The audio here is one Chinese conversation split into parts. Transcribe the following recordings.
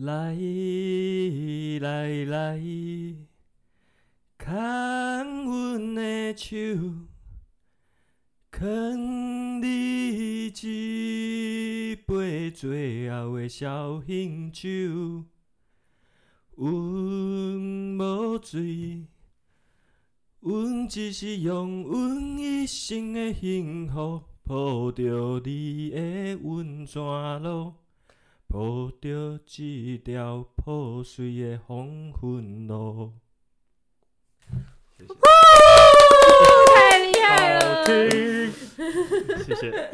来来来，牵阮的手，劝你一杯最后的小兴酒。阮无醉，阮只是用阮一生的幸福，抱着你的温泉路。铺着一条破碎的黄昏路。太厉害了！谢谢谢。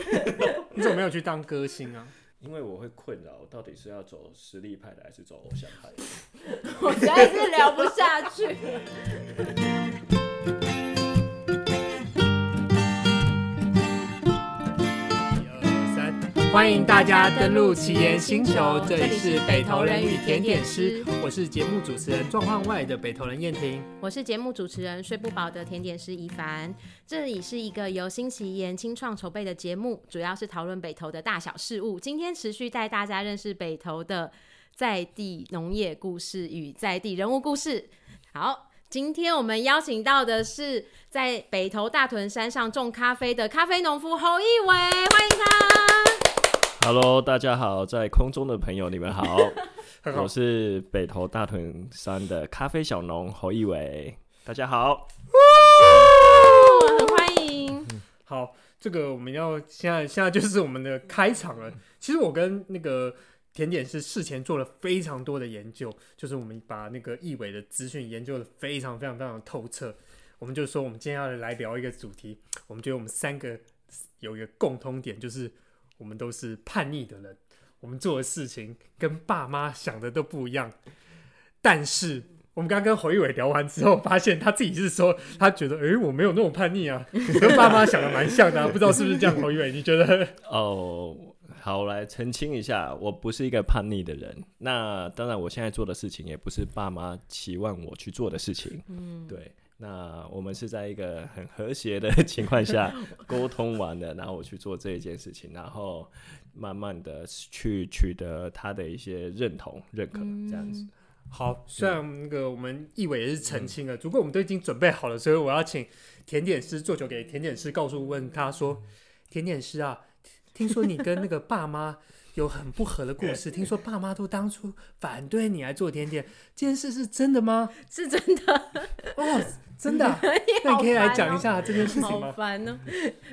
你怎么没有去当歌星啊？因为我会困扰，到底是要走实力派的，还是走偶像派的？我实在是聊不下去。欢迎大家登录奇岩星球，这里是北投人与甜点师，我是节目主持人状况外的北投人燕婷，我是节目主持人睡不饱的甜点师怡凡。这里是一个由新奇岩清创筹备的节目，主要是讨论北投的大小事务。今天持续带大家认识北投的在地农业故事与在地人物故事。好，今天我们邀请到的是在北投大屯山上种咖啡的咖啡农夫侯义伟，欢迎他。Hello，大家好，在空中的朋友，你们好，我是北投大屯山的咖啡小农侯义伟，大家好，很欢迎。好，这个我们要现在现在就是我们的开场了。其实我跟那个甜点是事前做了非常多的研究，就是我们把那个义伟的资讯研究的非常非常非常透彻。我们就说，我们今天要来聊一个主题，我们觉得我们三个有一个共通点，就是。我们都是叛逆的人，我们做的事情跟爸妈想的都不一样。但是我们刚刚跟侯义伟聊完之后，发现他自己是说，他觉得，诶，我没有那么叛逆啊，跟爸妈想的蛮像的啊，不知道是不是这样？侯义伟，你觉得？哦，好，来澄清一下，我不是一个叛逆的人。那当然，我现在做的事情也不是爸妈期望我去做的事情。嗯，对。那我们是在一个很和谐的 情况下 沟通完了，然后我去做这一件事情，然后慢慢的去取得他的一些认同、认可，这样子。嗯、好，虽然那个我们义伟也是澄清了，不过我们都已经准备好了，所以我要请甜点师做酒给甜点师，告诉问他说：“甜点师啊，听说你跟那个爸妈。”有很不合的故事，听说爸妈都当初反对你来做甜点，这件事是真的吗？是真的哦，真的、啊。那你可以来讲一下这件事情吗？好烦哦，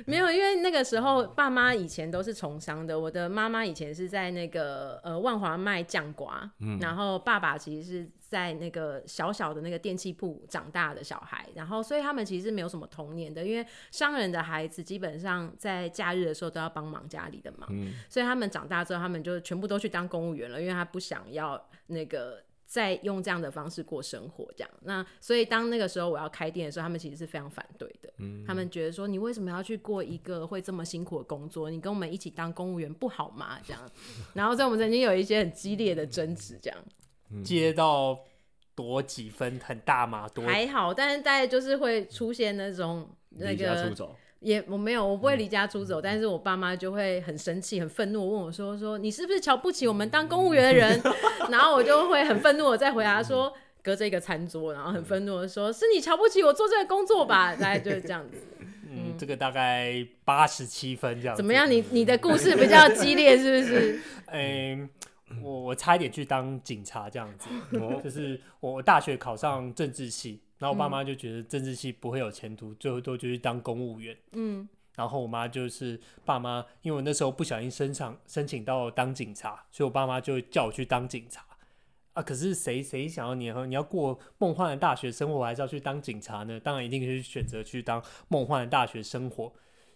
没有，因为那个时候爸妈以前都是从商的，我的妈妈以前是在那个呃万华卖酱瓜，嗯，然后爸爸其实是。在那个小小的那个电器铺长大的小孩，然后所以他们其实是没有什么童年的，因为商人的孩子基本上在假日的时候都要帮忙家里的忙，嗯，所以他们长大之后，他们就全部都去当公务员了，因为他不想要那个再用这样的方式过生活，这样。那所以当那个时候我要开店的时候，他们其实是非常反对的，嗯，他们觉得说你为什么要去过一个会这么辛苦的工作？你跟我们一起当公务员不好吗？这样，然后在我们曾经有一些很激烈的争执，这样。接到多几分很大嘛？多还好，但是大概就是会出现那种那个离家出走，也我没有，我不会离家出走，嗯、但是我爸妈就会很生气、很愤怒，问我说：“说你是不是瞧不起我们当公务员的人？” 然后我就会很愤怒的再回答说：“隔着一个餐桌，然后很愤怒的说：‘是你瞧不起我做这个工作吧？’大概就是这样子。嗯，嗯这个大概八十七分这样子。怎么样？你你的故事比较激烈，是不是？嗯。我我差一点去当警察这样子，就是我大学考上政治系，然后我爸妈就觉得政治系不会有前途，最后都就去当公务员。嗯，然后我妈就是爸妈，因为我那时候不小心申请申请到当警察，所以我爸妈就叫我去当警察。啊，可是谁谁想要你和你要过梦幻的大学生活，还是要去当警察呢？当然一定是选择去当梦幻的大学生活。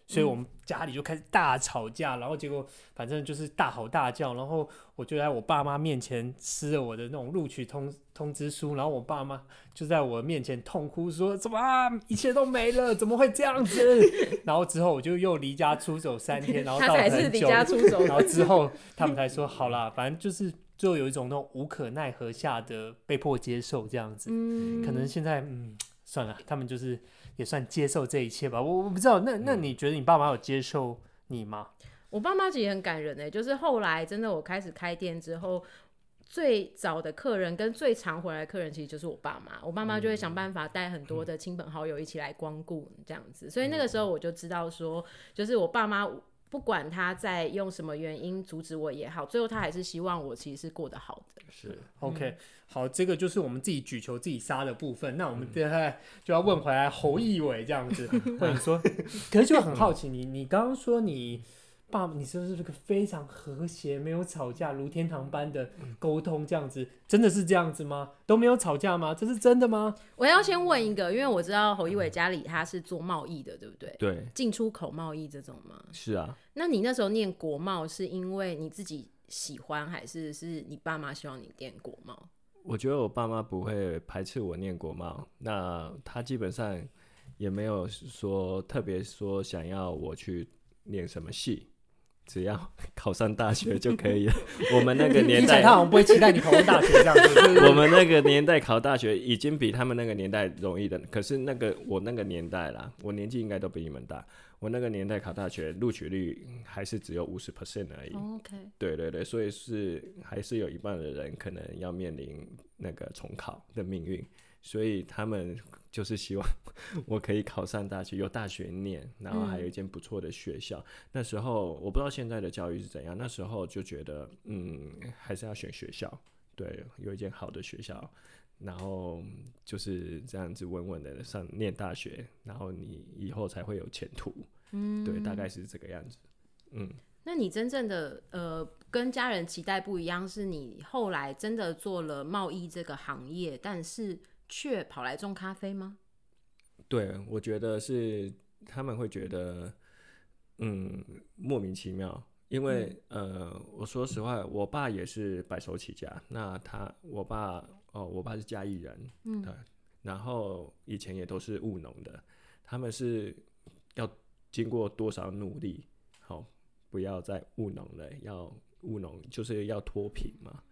所以我们家里就开始大吵架，然后结果反正就是大吼大叫，然后我就在我爸妈面前撕了我的那种录取通通知书，然后我爸妈就在我面前痛哭说：“怎么啊，一切都没了，怎么会这样子？” 然后之后我就又离家出走三天，然后到很久，他才是离家出走，然后之后他们才说：“好啦，反正就是最后有一种那种无可奈何下的被迫接受这样子。”嗯，可能现在嗯算了，他们就是。也算接受这一切吧，我我不知道，那那你觉得你爸妈有接受你吗？我爸妈其实很感人诶，就是后来真的我开始开店之后，最早的客人跟最常回来的客人，其实就是我爸妈。我爸妈就会想办法带很多的亲朋好友一起来光顾这样子，所以那个时候我就知道说，就是我爸妈。不管他在用什么原因阻止我也好，最后他还是希望我其实是过得好的。是，OK，好，这个就是我们自己举球自己杀的部分。那我们接下来就要问回来侯义伟这样子，或者说，可是就很好奇，你你刚刚说你。爸，你是不是个非常和谐，没有吵架，如天堂般的沟通这样子？真的是这样子吗？都没有吵架吗？这是真的吗？我要先问一个，因为我知道侯一伟家里他是做贸易的，对不对？对，进出口贸易这种吗？是啊。那你那时候念国贸是因为你自己喜欢，还是是你爸妈希望你念国贸？我觉得我爸妈不会排斥我念国贸，那他基本上也没有说特别说想要我去念什么系。只要 考上大学就可以了。我们那个年代，他好像不会期待你考上大学这样子。我们那个年代考大学已经比他们那个年代容易的。可是那个我那个年代啦，我年纪应该都比你们大。我那个年代考大学录取率还是只有五十 percent 而已。OK。对对对，所以是还是有一半的人可能要面临那个重考的命运。所以他们。就是希望 我可以考上大学，有大学念，然后还有一间不错的学校。嗯。那时候我不知道现在的教育是怎样，那时候就觉得，嗯，还是要选学校，对，有一间好的学校，然后就是这样子稳稳的上念大学，然后你以后才会有前途。嗯，对，大概是这个样子。嗯，那你真正的呃跟家人期待不一样，是你后来真的做了贸易这个行业，但是。却跑来种咖啡吗？对，我觉得是他们会觉得，嗯，莫名其妙。因为，嗯、呃，我说实话，我爸也是白手起家。那他，我爸，哦，我爸是嘉义人，嗯，对。然后以前也都是务农的。他们是要经过多少努力，好、哦，不要再务农了，要务农就是要脱贫嘛。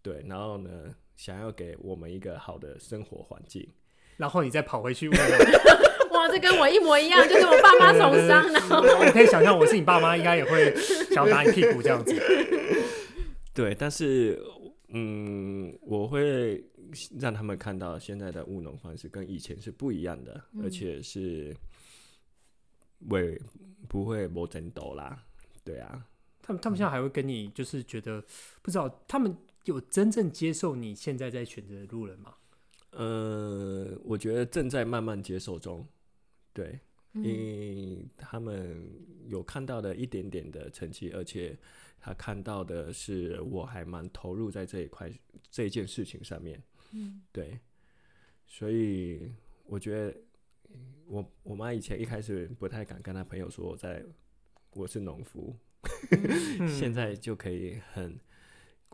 对，然后呢，想要给我们一个好的生活环境，然后你再跑回去。哇，这跟我一模一样，就是我爸妈从商，然后我可以想象，我是你爸妈，应该也会想要打你屁股这样子。对，但是嗯，我会让他们看到现在的务农方式跟以前是不一样的，嗯、而且是为不会磨真斗啦？对啊，他们他们现在还会跟你，就是觉得不知道他们。有真正接受你现在在选择的路人吗？呃，我觉得正在慢慢接受中，对，嗯、因为他们有看到的一点点的成绩，而且他看到的是我还蛮投入在这一块这一件事情上面，嗯，对，所以我觉得我我妈以前一开始不太敢跟她朋友说我在我是农夫，嗯、现在就可以很。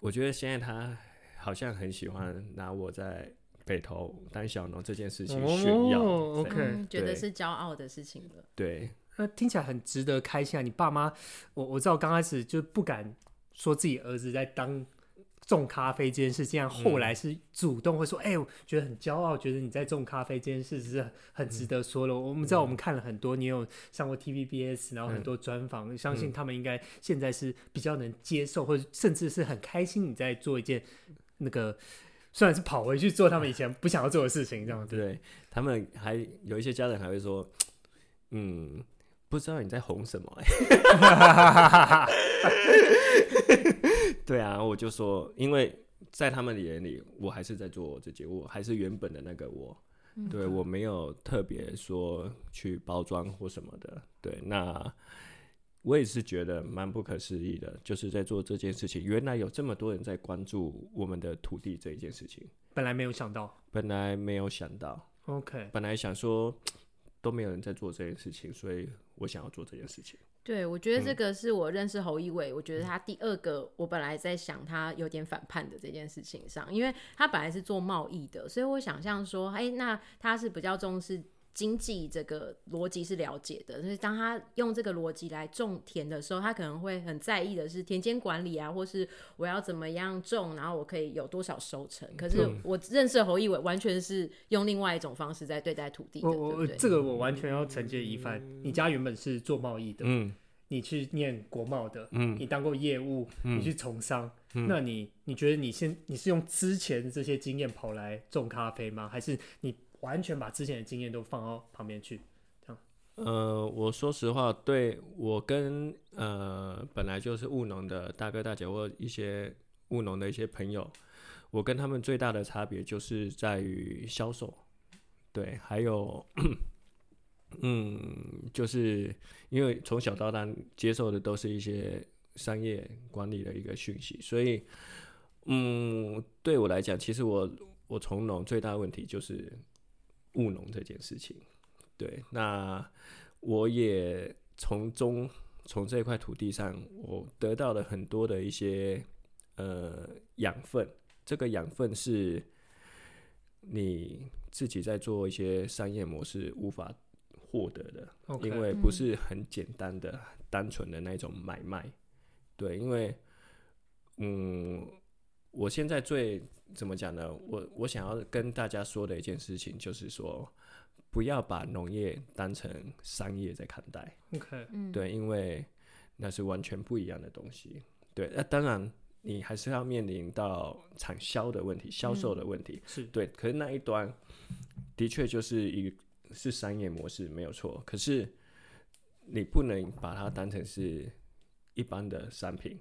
我觉得现在他好像很喜欢拿我在北投当小农这件事情炫耀，OK，觉得是骄傲的事情了。对，那听起来很值得开心啊！你爸妈，我我知道刚开始就不敢说自己儿子在当。种咖啡这件事，这样后来是主动会说：“哎、嗯欸，我觉得很骄傲，觉得你在种咖啡这件事是很值得说的。嗯”我们知道，我们看了很多，你有上过 TVBS，然后很多专访，嗯、相信他们应该现在是比较能接受，或者甚至是很开心你在做一件那个虽然是跑回去做他们以前不想要做的事情，这样子。对，他们还有一些家长还会说：“嗯，不知道你在红什么、欸。”对啊，我就说，因为在他们的眼里，我还是在做我自己，我还是原本的那个我。嗯、对，我没有特别说去包装或什么的。对，那我也是觉得蛮不可思议的，就是在做这件事情，原来有这么多人在关注我们的土地这一件事情。本来没有想到，本来没有想到。OK，本来想说都没有人在做这件事情，所以我想要做这件事情。对，我觉得这个是我认识侯一伟，嗯、我觉得他第二个，我本来在想他有点反叛的这件事情上，因为他本来是做贸易的，所以我想象说，哎，那他是比较重视经济这个逻辑是了解的，所以当他用这个逻辑来种田的时候，他可能会很在意的是田间管理啊，或是我要怎么样种，然后我可以有多少收成。可是我认识侯义伟，完全是用另外一种方式在对待土地的。我我这个我完全要承接一番。你家原本是做贸易的，嗯。你去念国贸的，嗯，你当过业务，嗯、你去从商，嗯、那你你觉得你先你是用之前这些经验跑来种咖啡吗？还是你完全把之前的经验都放到旁边去？这样？呃，我说实话，对我跟呃本来就是务农的大哥大姐或一些务农的一些朋友，我跟他们最大的差别就是在于销售，对，还有。嗯，就是因为从小到大接受的都是一些商业管理的一个讯息，所以，嗯，对我来讲，其实我我从农最大的问题就是务农这件事情。对，那我也从中从这块土地上，我得到了很多的一些呃养分。这个养分是你自己在做一些商业模式无法。获得的，Okay. 因为不是很简单的、嗯、单纯的那种买卖，对，因为，嗯，我现在最怎么讲呢？我我想要跟大家说的一件事情就是说，不要把农业当成商业在看待，OK，对，因为那是完全不一样的东西，对，那当然你还是要面临到产销的问题、销售的问题，嗯、是。对，可是那一端的确就是一。是商业模式没有错，可是你不能把它当成是一般的商品，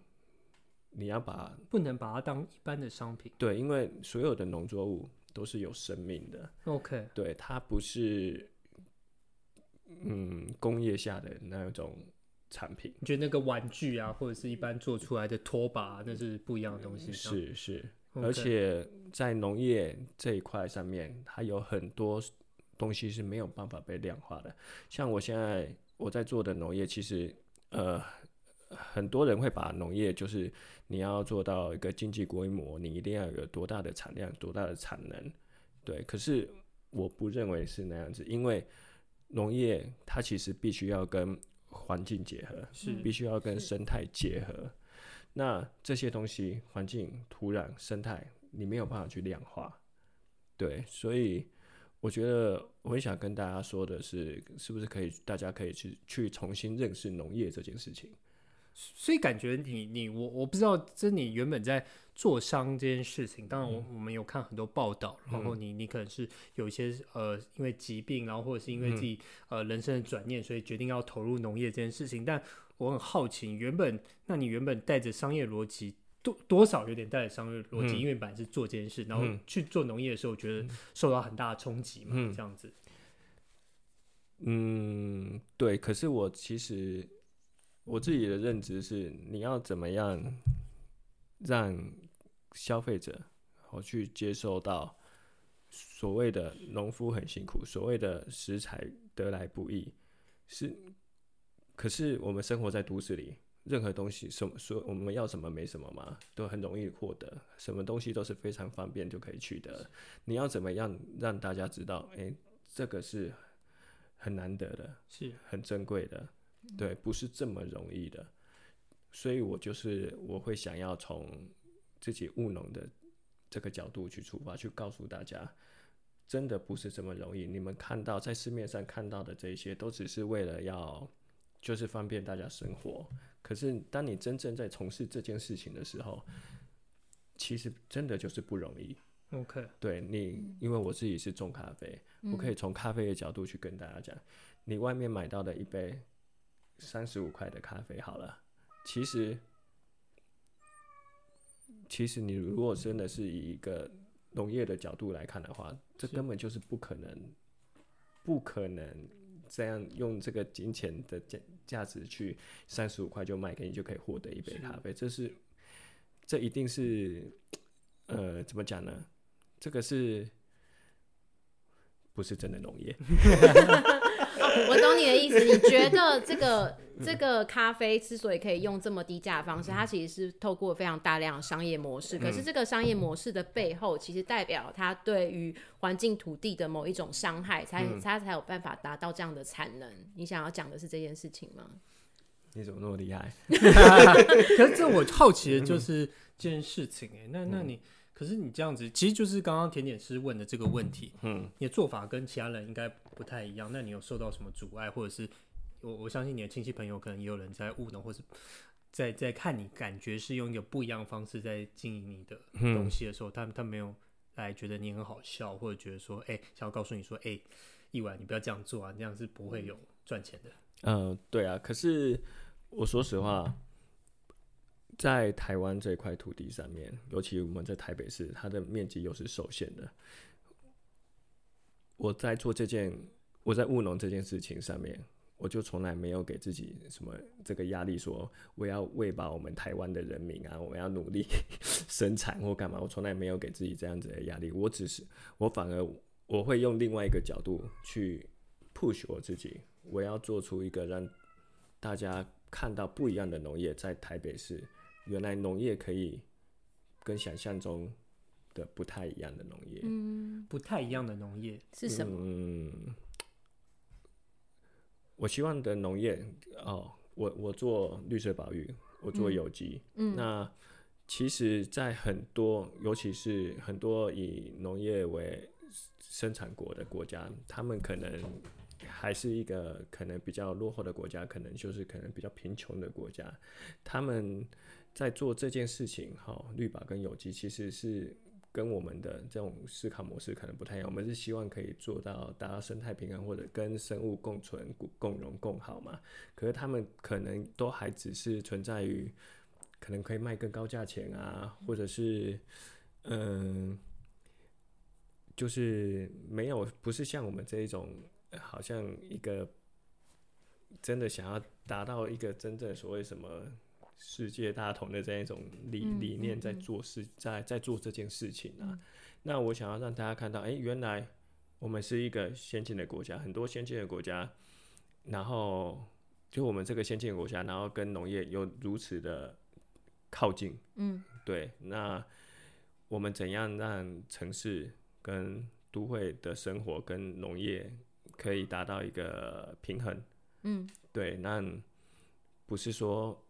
你要把不能把它当一般的商品。对，因为所有的农作物都是有生命的。OK，对，它不是嗯工业下的那种产品。你觉得那个玩具啊，或者是一般做出来的拖把，那是不一样的东西。嗯、是是.而且在农业这一块上面，它有很多。东西是没有办法被量化的，像我现在我在做的农业，其实呃很多人会把农业就是你要做到一个经济规模，你一定要有多大的产量、多大的产能，对。可是我不认为是那样子，因为农业它其实必须要跟环境结合，是必须要跟生态结合。那这些东西，环境、土壤、生态，你没有办法去量化，对，所以。我觉得我很想跟大家说的是，是不是可以，大家可以去去重新认识农业这件事情。所以感觉你你我我不知道，这你原本在做商这件事情，当然我我们有看很多报道，嗯、然后你你可能是有一些呃因为疾病，然后或者是因为自己、嗯、呃人生的转念，所以决定要投入农业这件事情。但我很好奇，原本那你原本带着商业逻辑。多多少有点带着商业逻辑，因为本来是做这件事，嗯、然后去做农业的时候，觉得受到很大的冲击嘛，嗯、这样子。嗯，对。可是我其实我自己的认知是，你要怎么样让消费者好去接受到所谓的农夫很辛苦，所谓的食材得来不易，是。可是我们生活在都市里。任何东西，什么说我们要什么没什么嘛，都很容易获得。什么东西都是非常方便就可以取得。你要怎么样让大家知道，哎、欸，这个是很难得的，是很珍贵的，对，不是这么容易的。所以我就是我会想要从自己务农的这个角度去出发，去告诉大家，真的不是这么容易。你们看到在市面上看到的这些，都只是为了要就是方便大家生活。可是，当你真正在从事这件事情的时候，其实真的就是不容易。OK，对你，因为我自己是种咖啡，嗯、我可以从咖啡的角度去跟大家讲，你外面买到的一杯三十五块的咖啡，好了，其实，其实你如果真的是以一个农业的角度来看的话，这根本就是不可能，不可能。这样用这个金钱的价价值去三十五块就卖给你，就可以获得一杯咖啡。这是，这一定是，呃，怎么讲呢？这个是，不是真的农业？我懂你的意思，你觉得这个这个咖啡之所以可以用这么低价的方式，它其实是透过非常大量的商业模式。可是这个商业模式的背后，其实代表它对于环境土地的某一种伤害，才它才有办法达到这样的产能。你想要讲的是这件事情吗？你怎么那么厉害？可是这我好奇的就是这件事情哎、欸，那那你。可是你这样子，其实就是刚刚甜点师问的这个问题。嗯，你的做法跟其他人应该不太一样。那你有受到什么阻碍，或者是我我相信你的亲戚朋友可能也有人在务农，或是在在看你，感觉是用一个不一样的方式在经营你的东西的时候，他他没有来觉得你很好笑，或者觉得说，哎、欸，想要告诉你说，哎、欸，一晚你不要这样做啊，这样是不会有赚钱的。嗯、呃，对啊。可是我说实话，在台湾这块土地上面，尤其我们在台北市，它的面积又是受限的。我在做这件，我在务农这件事情上面，我就从来没有给自己什么这个压力，说我要喂饱我们台湾的人民啊，我要努力 生产或干嘛，我从来没有给自己这样子的压力。我只是，我反而我会用另外一个角度去 push 我自己，我要做出一个让大家看到不一样的农业，在台北市，原来农业可以跟想象中。的不太一样的农业，嗯，不太一样的农业。是什么？嗯，我希望的农业哦，我我做绿色保育，我做有机，嗯，那其实，在很多，尤其是很多以农业为生产国的国家，他们可能还是一个可能比较落后的国家，可能就是可能比较贫穷的国家，他们在做这件事情，哈、绿宝跟有机其实是。跟我们的这种思考模式可能不太一样，我们是希望可以做到达到生态平衡，或者跟生物共存、共荣、共好嘛。可是他们可能都还只是存在于，可能可以卖更高价钱啊，或者是，嗯，就是没有，不是像我们这一种，好像一个真的想要达到一个真正所谓什么。世界大同的这样一种理理念，在做事，在在做这件事情啊。那我想要让大家看到，哎，原来我们是一个先进的国家，很多先进的国家，然后就我们这个先进的国家，然后跟农业有如此的靠近。嗯，对。那我们怎样让城市跟都会的生活跟农业可以达到一个平衡？嗯，对。那不是说。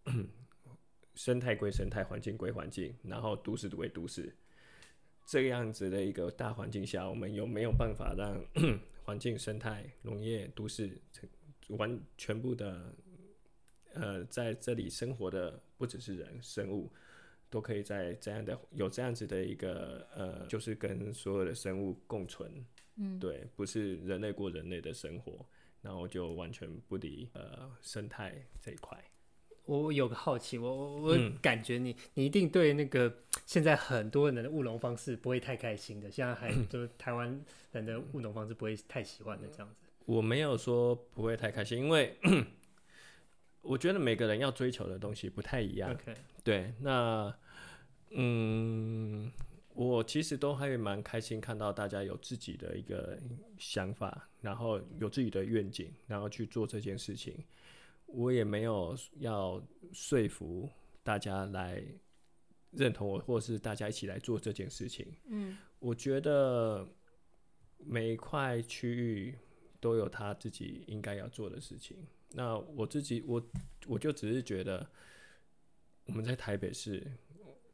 生态归生态，环境归环境，然后都市归都市，这样子的一个大环境下，我们有没有办法让 环境、生态、农业、都市完全部的呃在这里生活的不只是人、生物，都可以在这样的有这样子的一个呃，就是跟所有的生物共存，嗯，对，不是人类过人类的生活，然后就完全不理呃生态这一块。我有个好奇，我我我感觉你、嗯、你一定对那个现在很多人的务农方式不会太开心的，现在还 就是台湾人的务农方式不会太喜欢的这样子。我没有说不会太开心，因为我觉得每个人要追求的东西不太一样。对，那嗯，我其实都还蛮开心看到大家有自己的一个想法，然后有自己的愿景，然后去做这件事情。我也没有要说服大家来认同我，或是大家一起来做这件事情。嗯，我觉得每一块区域都有他自己应该要做的事情。那我自己，我我就只是觉得我们在台北市，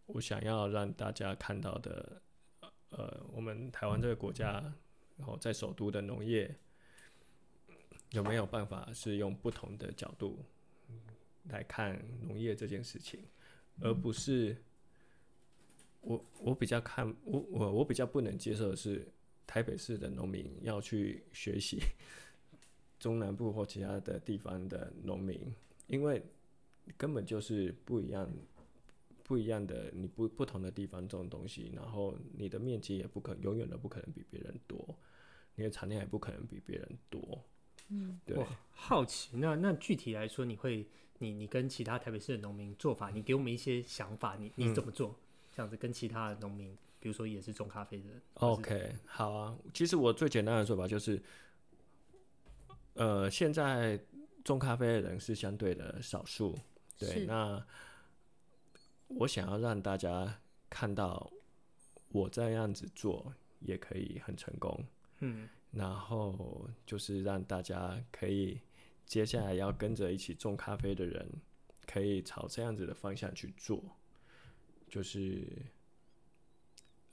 我想要让大家看到的，呃，我们台湾这个国家，然后在首都的农业。有没有办法是用不同的角度来看农业这件事情，而不是我我比较看我我我比较不能接受的是台北市的农民要去学习中南部或其他的地方的农民，因为根本就是不一样不一样的你不不同的地方种东西，然后你的面积也不可永远都不可能比别人多，你的产量也不可能比别人多。嗯，对，我好奇，那那具体来说，你会，你你跟其他台北市的农民做法，你给我们一些想法，你你怎么做？嗯、这样子跟其他的农民，比如说也是种咖啡的人，OK，好啊。其实我最简单的做法就是，呃，现在种咖啡的人是相对的少数，对，那我想要让大家看到我这样子做也可以很成功，嗯。然后就是让大家可以接下来要跟着一起种咖啡的人，可以朝这样子的方向去做。就是，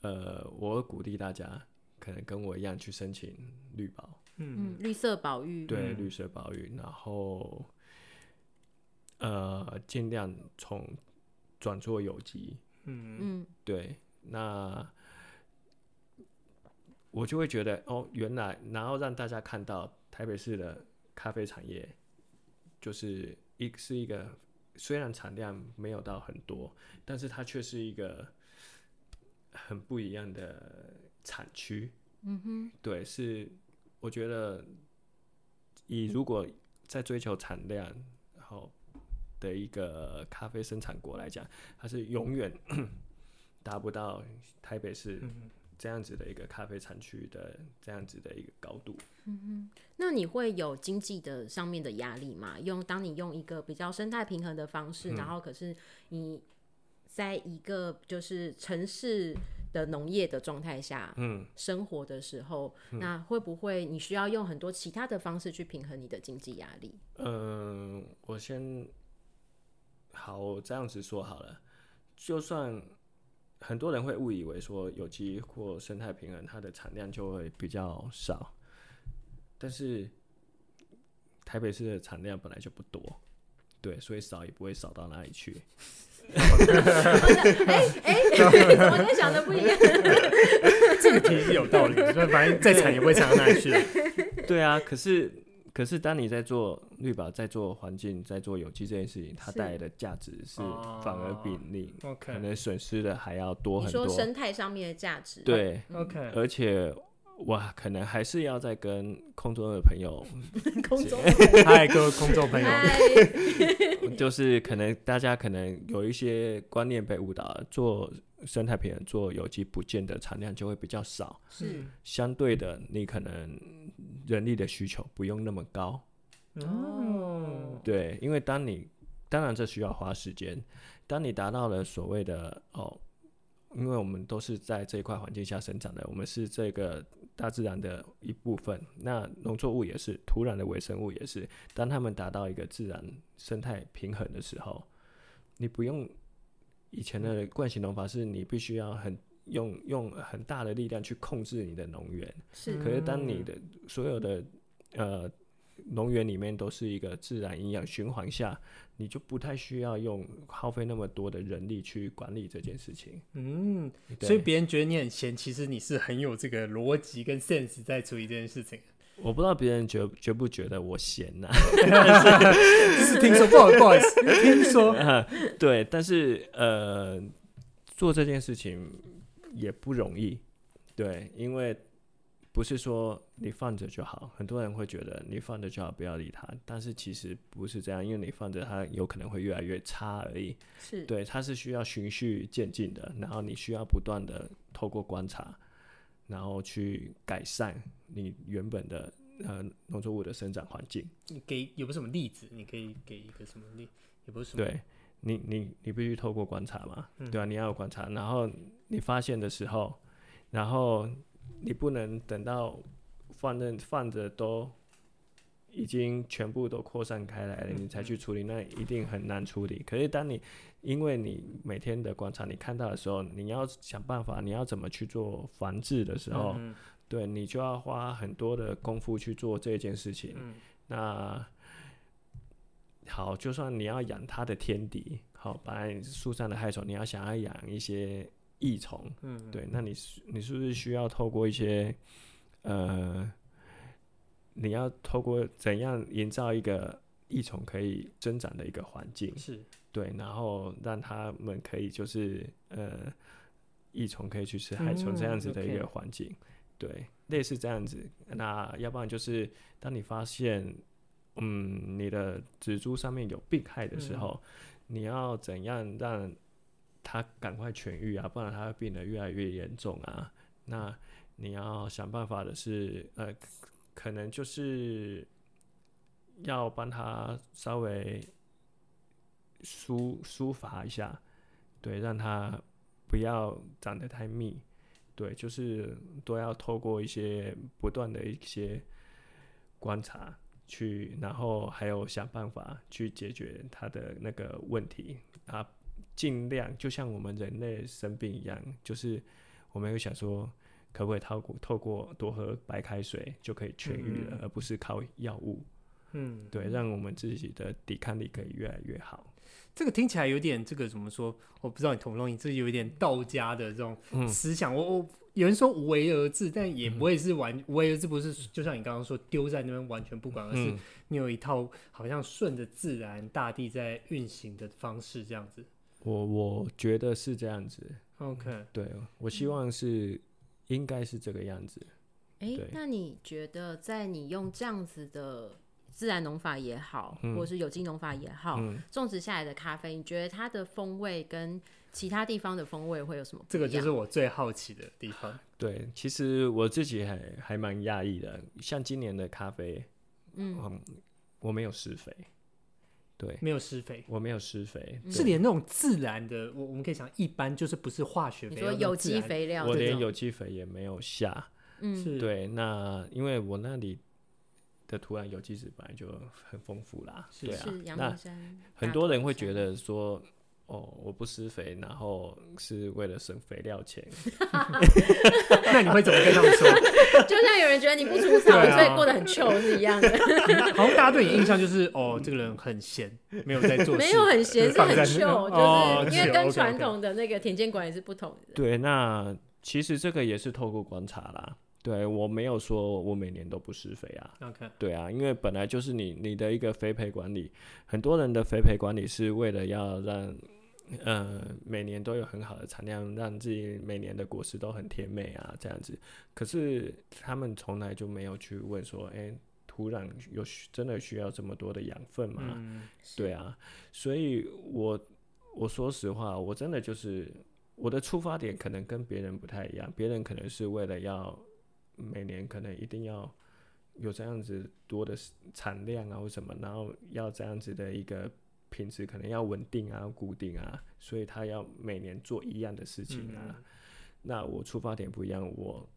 呃，我鼓励大家可能跟我一样去申请绿保，嗯，绿色保育，对，绿色保育，然后呃，尽量从转做有机，嗯嗯，对，那我就会觉得哦，原来，然后让大家看到台北市的咖啡产业，就是一是一个虽然产量没有到很多，但是它却是一个很不一样的产区。嗯哼，对，是我觉得以如果在追求产量，然后的一个咖啡生产国来讲，它是永远 达不到台北市这样子的一个咖啡产区的这样子的一个高度。嗯哼，那你会有经济的上面的压力吗？用当你用一个比较生态平衡的方式，嗯、然后可是你在一个就是城市。的农业的状态下，嗯，生活的时候，嗯，那会不会你需要用很多其他的方式去平衡你的经济压力？嗯，我先好这样子说好了。就算很多人会误以为说有机或生态平衡，它的产量就会比较少，但是台北市的产量本来就不多，对，所以少也不会少到哪里去。哎哎，怎么跟想的不一样？这个题是有道理，所以反正再惨也不会惨到哪里去。对啊，可是可是当你在做绿保、在做环境、在做有机这件事情，它带来的价值是反而比你可能损失的还要多很多。你说生态上面的价值，对，OK，而且。哇，可能还是要再跟空中的朋友，空中，嗨，各位空中朋友，就是可能大家可能有一些观念被误导，做生态平衡、做有机，不见得产量就会比较少。是相对的，你可能人力的需求不用那么高。哦，对，因为当你当然这需要花时间，当你达到了所谓的哦，因为我们都是在这一块环境下生长的，我们是这个。大自然的一部分，那农作物也是，土壤的微生物也是。当他们达到一个自然生态平衡的时候，你不用以前的惯性农法，是你必须要很用用很大的力量去控制你的农园。是。可是当你的所有的呃。农园里面都是一个自然营养循环下，你就不太需要用耗费那么多的人力去管理这件事情。嗯，所以别人觉得你很闲，其实你是很有这个逻辑跟 sense 在处理这件事情。我不知道别人觉觉不觉得我闲呐、啊？是听说，不好不好意思，听说、啊。对，但是呃，做这件事情也不容易。对，因为。不是说你放着就好，很多人会觉得你放着就好，不要理他。但是其实不是这样，因为你放着它有可能会越来越差而已。是对，它是需要循序渐进的，然后你需要不断的透过观察，然后去改善你原本的呃农作物的生长环境。你给有没有什么例子？你可以给一个什么例？也不是什么。对你，你你必须透过观察嘛，嗯、对啊，你要有观察，然后你发现的时候，然后。你不能等到放任放着都已经全部都扩散开来了，你才去处理，那一定很难处理。可是当你因为你每天的观察，你看到的时候，你要想办法，你要怎么去做防治的时候，对，你就要花很多的功夫去做这件事情。那好，就算你要养它的天敌，好，本来树上的害虫，你要想要养一些。益虫，嗯，对，那你你是不是需要透过一些，呃，你要透过怎样营造一个益虫可以增长的一个环境？是，对，然后让他们可以就是呃，益虫可以去吃害虫这样子的一个环境，嗯 okay、对，类似这样子。那要不然就是当你发现，嗯，你的植株上面有病害的时候，嗯、你要怎样让？它赶快痊愈啊，不然它会变得越来越严重啊。那你要想办法的是，呃，可能就是要帮他稍微疏疏伐一下，对，让他不要长得太密，对，就是都要透过一些不断的一些观察去，然后还有想办法去解决他的那个问题啊。尽量就像我们人类生病一样，就是我们会想说，可不可以透过透过多喝白开水就可以痊愈了，嗯、而不是靠药物。嗯，对，让我们自己的抵抗力可以越来越好。这个听起来有点这个怎么说？我不知道你同不同意，这有一点道家的这种思想。嗯、我我有人说无为而治，但也不会是完、嗯、无为而治，不是就像你刚刚说丢在那边完全不管，而是你有一套好像顺着自然大地在运行的方式这样子。我我觉得是这样子。OK，对，我希望是应该是这个样子。哎、欸，那你觉得在你用这样子的？自然农法也好，或者是有机农法也好，种、嗯、植下来的咖啡，你觉得它的风味跟其他地方的风味会有什么？这个就是我最好奇的地方。对，其实我自己还还蛮讶异的。像今年的咖啡，嗯，嗯我没有施肥，对，没有施肥，我没有施肥，是连那种自然的，我我们可以想一般就是不是化学肥，你说有机肥料，我连有机肥也没有下。嗯，对。那因为我那里。的土壤有机质本来就很丰富啦，对啊，那很多人会觉得说，哦，我不施肥，然后是为了省肥料钱。那你会怎么跟他们说？就像有人觉得你不出草，所以过得很臭是一样的。好像大家对你印象就是，哦，这个人很闲，没有在做，没有很闲，是很臭，就是因为跟传统的那个田间管理是不同的。对，那其实这个也是透过观察啦。对，我没有说我每年都不施肥啊。对啊，因为本来就是你你的一个肥培管理，很多人的肥培管理是为了要让呃每年都有很好的产量，让自己每年的果实都很甜美啊这样子。可是他们从来就没有去问说，哎，土壤有真的需要这么多的养分吗？嗯、对啊，所以我我说实话，我真的就是我的出发点可能跟别人不太一样，别人可能是为了要。每年可能一定要有这样子多的产量啊，或什么，然后要这样子的一个品质，可能要稳定啊、固定啊，所以他要每年做一样的事情啊。嗯、那我出发点不一样，我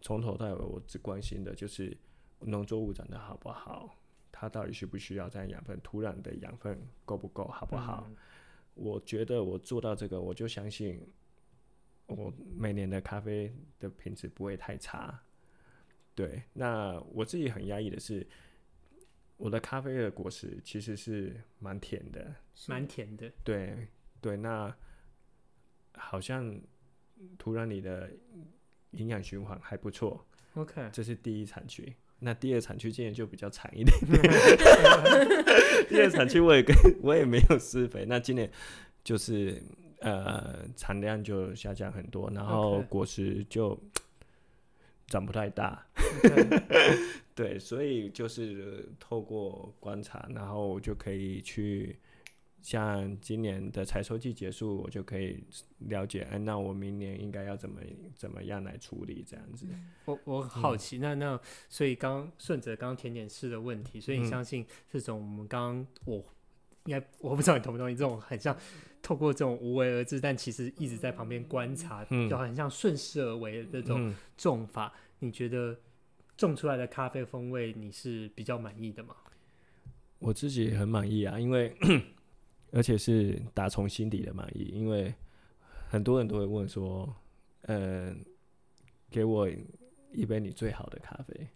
从头到尾我只关心的就是农作物长得好不好，它到底需不需要这样养分，土壤的养分够不够，好不好？嗯、我觉得我做到这个，我就相信。我每年的咖啡的品质不会太差，对。那我自己很压抑的是，我的咖啡的果实其实是蛮甜的，蛮甜的。对对，那好像土壤里的营养循环还不错。OK，这是第一产区。那第二产区今年就比较惨一点。第二产区我也跟我也没有施肥，那今年就是。呃，产量就下降很多，然后果实就长不太大。对，所以就是透过观察，然后我就可以去，像今年的采收季结束，我就可以了解，哎，那我明年应该要怎么怎么样来处理这样子。我我好奇，嗯、那那所以刚顺着刚刚甜点师的问题，所以你相信这种我们刚刚我应该我不知道你同不同意，这种很像。透过这种无为而治，但其实一直在旁边观察，嗯、就很像顺势而为的这种种法。嗯、你觉得种出来的咖啡风味，你是比较满意的吗？我自己很满意啊，因为 而且是打从心底的满意，因为很多人都会问说，嗯、呃，给我一杯你最好的咖啡，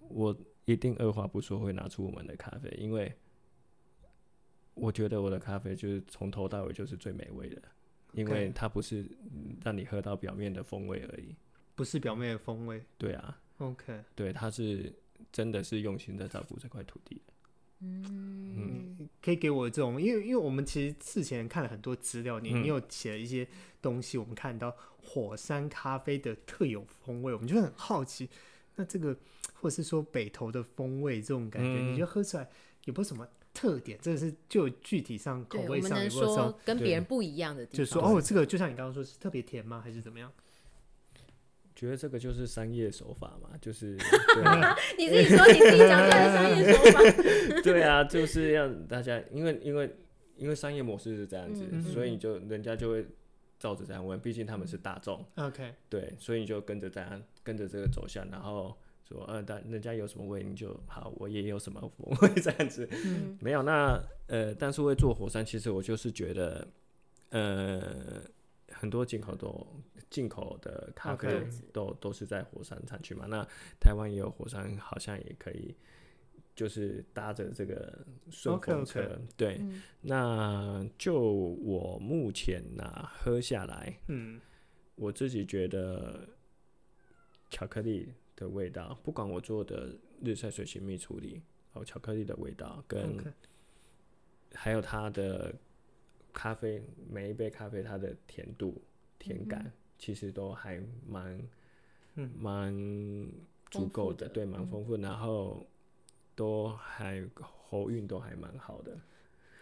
我一定二话不说会拿出我们的咖啡，因为。我觉得我的咖啡就是从头到尾就是最美味的因为它不是让你喝到表面的风味而已，不是表面的风味。对啊，OK，对，它是真的是用心在照顾这块土地的。嗯，嗯，可以给我这种，因为因为我们其实之前看了很多资料，你你有写了一些东西，我们看到火山咖啡的特有风味，我们就很好奇，那这个或者是说北投的风味这种感觉，嗯、你觉得喝出来有没有什么？特点，这是就具体上口味上有没有说跟别人不一样的地方？就是说哦，这个就像你刚刚说，是特别甜吗？还是怎么样？觉得这个就是商业手法嘛，就是 你自己说你自己讲出来的商业手法。对啊，就是让大家，因为因为因为商业模式是这样子，嗯、所以你就人家就会照着这样问，毕竟他们是大众。OK，对，所以你就跟着这样跟着这个走向，然后。说，呃，但人家有什么味，你就好，我也有什么风味这样子。嗯、没有，那呃，但是会做火山，其实我就是觉得，呃，很多进口都进口的咖啡.都都是在火山产区嘛。那台湾也有火山，好像也可以，就是搭着这个顺风车。Okay, okay. 对，嗯那就我目前呢、啊、喝下来，嗯，我自己觉得巧克力的味道，不管我做的日晒水洗蜜处理，哦，巧克力的味道跟还有它的咖啡，每一杯咖啡它的甜度、甜感，嗯其实都还蛮嗯蛮足够的，的对，蛮丰富，然后都还喉韵都还蛮好的。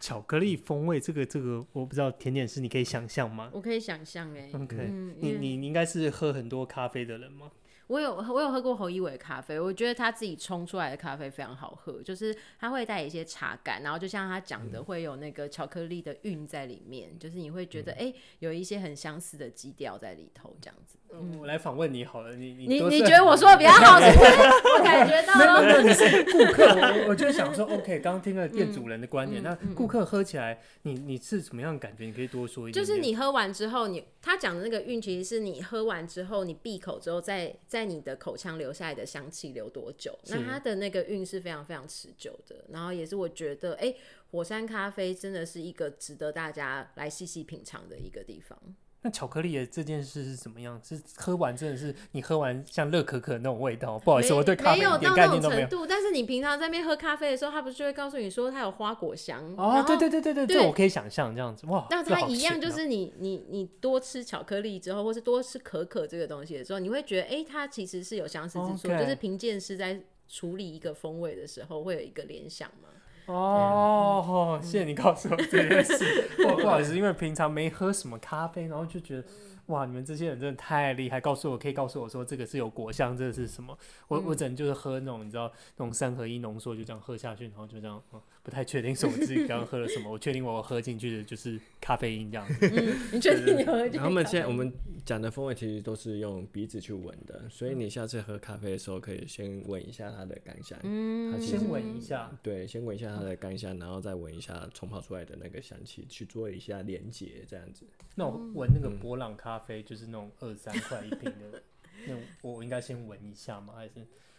巧克力风味这个这个我不知道，甜点师你可以想象吗我可以想象哎。？OK，、嗯你你你应该是喝很多咖啡的人吗？我有我有喝过侯一伟咖啡，我觉得他自己冲出来的咖啡非常好喝，就是他会带一些茶感，然后就像他讲的，会有那个巧克力的韵在里面，就是你会觉得哎、欸，有一些很相似的基调在里头，这样子。嗯、我来访问你好了，你你你你觉得我说的比较好是不是？我感觉到了。你是顾客，我我就想说，OK，刚刚听了店主人的观点，嗯那顾客喝起来，你你是怎么样的感觉？你可以多说一点点。就是你喝完之后，你他讲的那个韵，其实是你喝完之后，你闭口之后，在在你的口腔留下来的香气留多久？那它的那个韵是非常非常持久的。然后也是我觉得，哎、欸，火山咖啡真的是一个值得大家来细细品尝的一个地方。那巧克力的这件事是怎么样？是喝完真的是你喝完像热可可那种味道？不好意思，我对咖啡没有一点到那种概念都没有程。度。但是你平常在那边喝咖啡的时候，他不是就会告诉你说它有花果香？哦，对对对对对，我可以想象这样子哇。那它一样，就是你你你多吃巧克力之后，或是多吃可可这个东西的时候，你会觉得，哎、欸，它其实是有相似之处.就是评鉴师在处理一个风味的时候，会有一个联想嘛。哦，哦，谢谢你告诉我这件事。不不好意思，因为平常没喝什么咖啡，然后就觉得。哇！你们这些人真的太厉害，告诉我可以告诉我说这个是有果香，这个是什么？我、嗯、我只能就是喝那种你知道那种三合一浓缩，就这样喝下去，然后就这样，嗯、不太确定是我自己刚刚喝了什么。我确定我喝进去的就是咖啡因这样子。嗯，你确定你喝进去？他们现在我们讲的风味其实都是用鼻子去闻的，所以你下次喝咖啡的时候可以先闻一下它的干香。嗯，先闻一下。对，先闻一下它的干香，然后再闻一下冲泡出来的那个香气，去做一下连接，这样子。那我闻那个波浪咖啡，嗯、就是那种二三块一瓶的，那我应该先闻一下吗？还是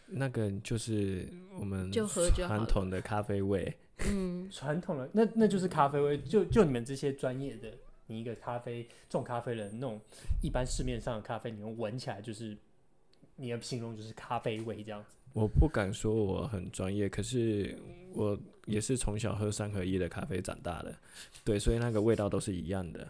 那个就是我们就喝传统的咖啡味？嗯，传统的那那就是咖啡味。就就你们这些专业的，你一个咖啡种咖啡人那种一般市面上的咖啡，你们闻起来就是你的形容就是咖啡味这样子。我不敢说我很专业，可是我也是从小喝三合一的咖啡长大的，对，所以那个味道都是一样的。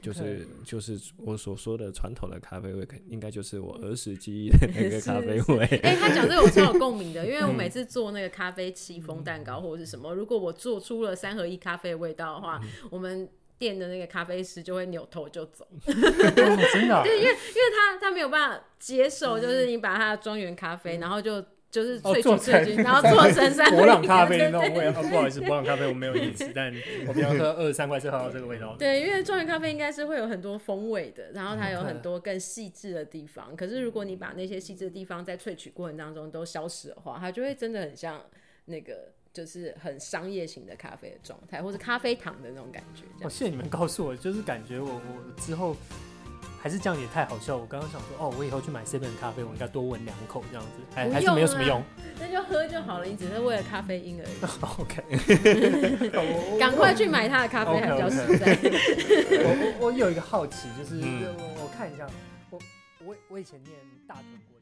就是就是我所说的传统的咖啡味，应该就是我儿时记忆的 那个咖啡味。哎、欸，他讲这个我超有共鸣的，因为我每次做那个咖啡戚风蛋糕或者是什么，如果我做出了三合一咖啡的味道的话，嗯、我们店的那个咖啡师就会扭头就走。哦、真的、啊？对，因为因为他他没有办法接受，就是你把他的庄园咖啡，嗯、然后就。就是萃取萃取，然后做成三伯朗咖啡那种味道。不好意思，伯朗咖啡我没有意思，但 我平常喝二十三块是喝到这个味道。对，因为状元咖啡应该是会有很多风味的，然后它有很多更细致的地方。可是如果你把那些细致的地方在萃取过程当中都消失的话，它就会真的很像那个就是很商业型的咖啡的状态，或是咖啡糖的那种感觉。哦，谢谢你们告诉我，就是感觉我我之后。还是这样也太好笑。我刚刚想说，哦，我以后去买 seven 咖啡，我应该多闻两口这样子，还还是没有什么用。那就喝就好了，你只是为了咖啡因而已。OK，赶快去买他的咖啡还比较实在。Okay, okay. 我我我有一个好奇，就是、嗯、我我看一下，我我我以前念大屯国。